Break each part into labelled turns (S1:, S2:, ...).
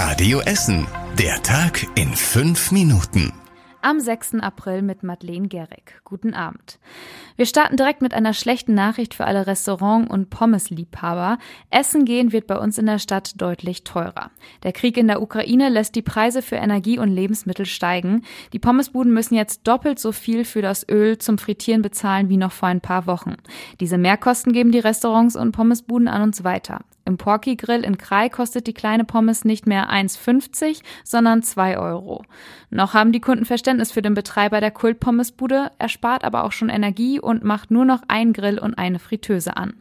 S1: Radio Essen. Der Tag in fünf Minuten.
S2: Am 6. April mit Madeleine Gerrig. Guten Abend. Wir starten direkt mit einer schlechten Nachricht für alle Restaurant- und Pommesliebhaber. Essen gehen wird bei uns in der Stadt deutlich teurer. Der Krieg in der Ukraine lässt die Preise für Energie und Lebensmittel steigen. Die Pommesbuden müssen jetzt doppelt so viel für das Öl zum Frittieren bezahlen wie noch vor ein paar Wochen. Diese Mehrkosten geben die Restaurants und Pommesbuden an uns weiter. Im Porky Grill in Krai kostet die kleine Pommes nicht mehr 1,50, sondern 2 Euro. Noch haben die Kunden Verständnis für den Betreiber der Kultpommesbude, er spart aber auch schon Energie und macht nur noch einen Grill und eine Fritteuse an.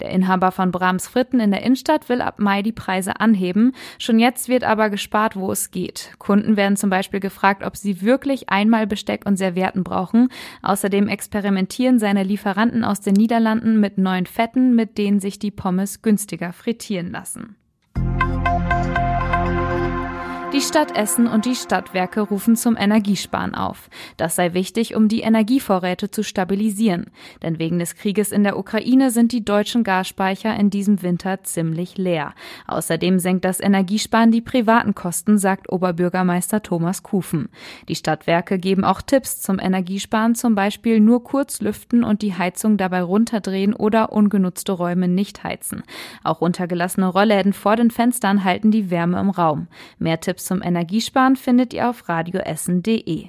S2: Der Inhaber von Brahms Fritten in der Innenstadt will ab Mai die Preise anheben. Schon jetzt wird aber gespart, wo es geht. Kunden werden zum Beispiel gefragt, ob sie wirklich einmal Besteck und Servietten brauchen. Außerdem experimentieren seine Lieferanten aus den Niederlanden mit neuen Fetten, mit denen sich die Pommes günstiger frittieren frittieren lassen. Die Stadt Essen und die Stadtwerke rufen zum Energiesparen auf. Das sei wichtig, um die Energievorräte zu stabilisieren. Denn wegen des Krieges in der Ukraine sind die deutschen Gasspeicher in diesem Winter ziemlich leer. Außerdem senkt das Energiesparen die privaten Kosten, sagt Oberbürgermeister Thomas Kufen. Die Stadtwerke geben auch Tipps zum Energiesparen, zum Beispiel nur kurz lüften und die Heizung dabei runterdrehen oder ungenutzte Räume nicht heizen. Auch runtergelassene Rollläden vor den Fenstern halten die Wärme im Raum. Mehr Tipps Tipps zum Energiesparen findet ihr auf radioessen.de.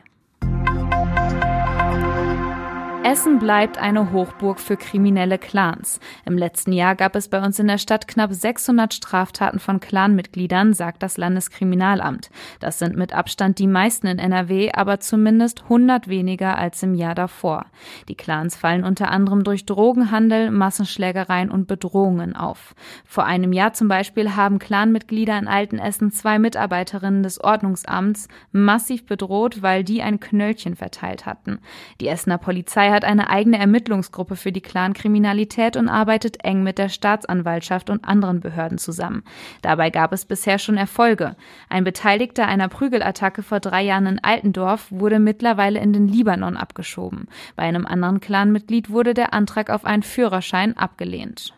S2: Essen bleibt eine Hochburg für kriminelle Clans. Im letzten Jahr gab es bei uns in der Stadt knapp 600 Straftaten von Clanmitgliedern, sagt das Landeskriminalamt. Das sind mit Abstand die meisten in NRW, aber zumindest 100 weniger als im Jahr davor. Die Clans fallen unter anderem durch Drogenhandel, Massenschlägereien und Bedrohungen auf. Vor einem Jahr zum Beispiel haben Clanmitglieder in Altenessen zwei Mitarbeiterinnen des Ordnungsamts massiv bedroht, weil die ein Knöllchen verteilt hatten. Die Essener Polizei hat eine eigene Ermittlungsgruppe für die Clankriminalität und arbeitet eng mit der Staatsanwaltschaft und anderen Behörden zusammen. Dabei gab es bisher schon Erfolge. Ein Beteiligter einer Prügelattacke vor drei Jahren in Altendorf wurde mittlerweile in den Libanon abgeschoben. Bei einem anderen Clanmitglied wurde der Antrag auf einen Führerschein abgelehnt.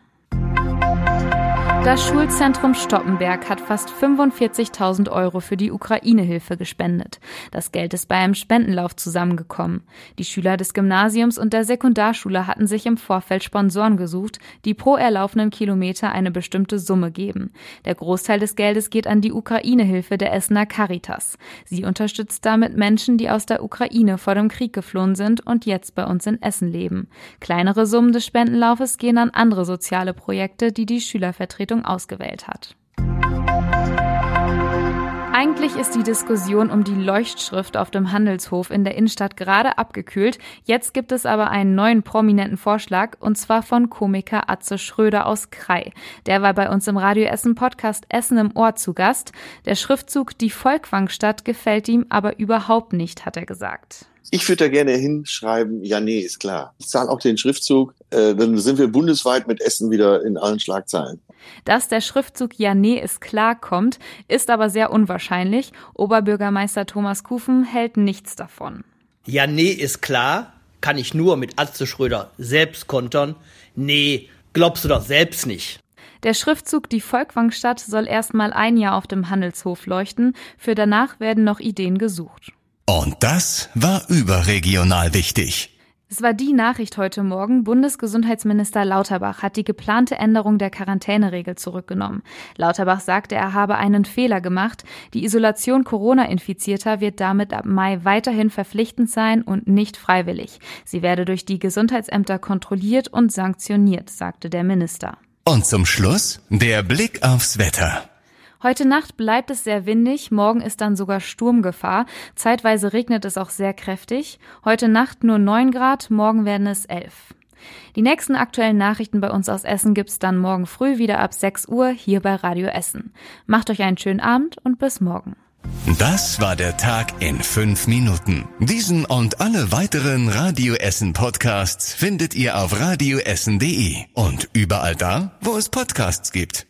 S2: Das Schulzentrum Stoppenberg hat fast 45.000 Euro für die Ukraine-Hilfe gespendet. Das Geld ist bei einem Spendenlauf zusammengekommen. Die Schüler des Gymnasiums und der Sekundarschule hatten sich im Vorfeld Sponsoren gesucht, die pro erlaufenen Kilometer eine bestimmte Summe geben. Der Großteil des Geldes geht an die Ukraine-Hilfe der Essener Caritas. Sie unterstützt damit Menschen, die aus der Ukraine vor dem Krieg geflohen sind und jetzt bei uns in Essen leben. Kleinere Summen des Spendenlaufes gehen an andere soziale Projekte, die die Schülervertretung Richtung ausgewählt hat. Eigentlich ist die Diskussion um die Leuchtschrift auf dem Handelshof in der Innenstadt gerade abgekühlt. Jetzt gibt es aber einen neuen prominenten Vorschlag und zwar von Komiker Atze Schröder aus Krai. Der war bei uns im Radio Essen Podcast Essen im Ohr zu Gast. Der Schriftzug Die Volkwangstadt gefällt ihm aber überhaupt nicht, hat er gesagt.
S3: Ich würde da gerne hinschreiben, ja, nee, ist klar. Ich zahle auch den Schriftzug, äh, dann sind wir bundesweit mit Essen wieder in allen Schlagzeilen.
S2: Dass der Schriftzug Ja, nee, ist klar kommt, ist aber sehr unwahrscheinlich. Oberbürgermeister Thomas Kufen hält nichts davon.
S4: Ja, nee, ist klar, kann ich nur mit Atze Schröder selbst kontern. Nee, glaubst du doch selbst nicht.
S2: Der Schriftzug Die Volkwangstadt soll erstmal ein Jahr auf dem Handelshof leuchten. Für danach werden noch Ideen gesucht.
S1: Und das war überregional wichtig.
S2: Es war die Nachricht heute Morgen. Bundesgesundheitsminister Lauterbach hat die geplante Änderung der Quarantäneregel zurückgenommen. Lauterbach sagte, er habe einen Fehler gemacht. Die Isolation Corona-Infizierter wird damit ab Mai weiterhin verpflichtend sein und nicht freiwillig. Sie werde durch die Gesundheitsämter kontrolliert und sanktioniert, sagte der Minister.
S1: Und zum Schluss der Blick aufs Wetter.
S2: Heute Nacht bleibt es sehr windig, morgen ist dann sogar Sturmgefahr. Zeitweise regnet es auch sehr kräftig. Heute Nacht nur 9 Grad, morgen werden es 11. Die nächsten aktuellen Nachrichten bei uns aus Essen gibt's dann morgen früh wieder ab 6 Uhr hier bei Radio Essen. Macht euch einen schönen Abend und bis morgen.
S1: Das war der Tag in fünf Minuten. Diesen und alle weiteren Radio Essen Podcasts findet ihr auf radioessen.de und überall da, wo es Podcasts gibt.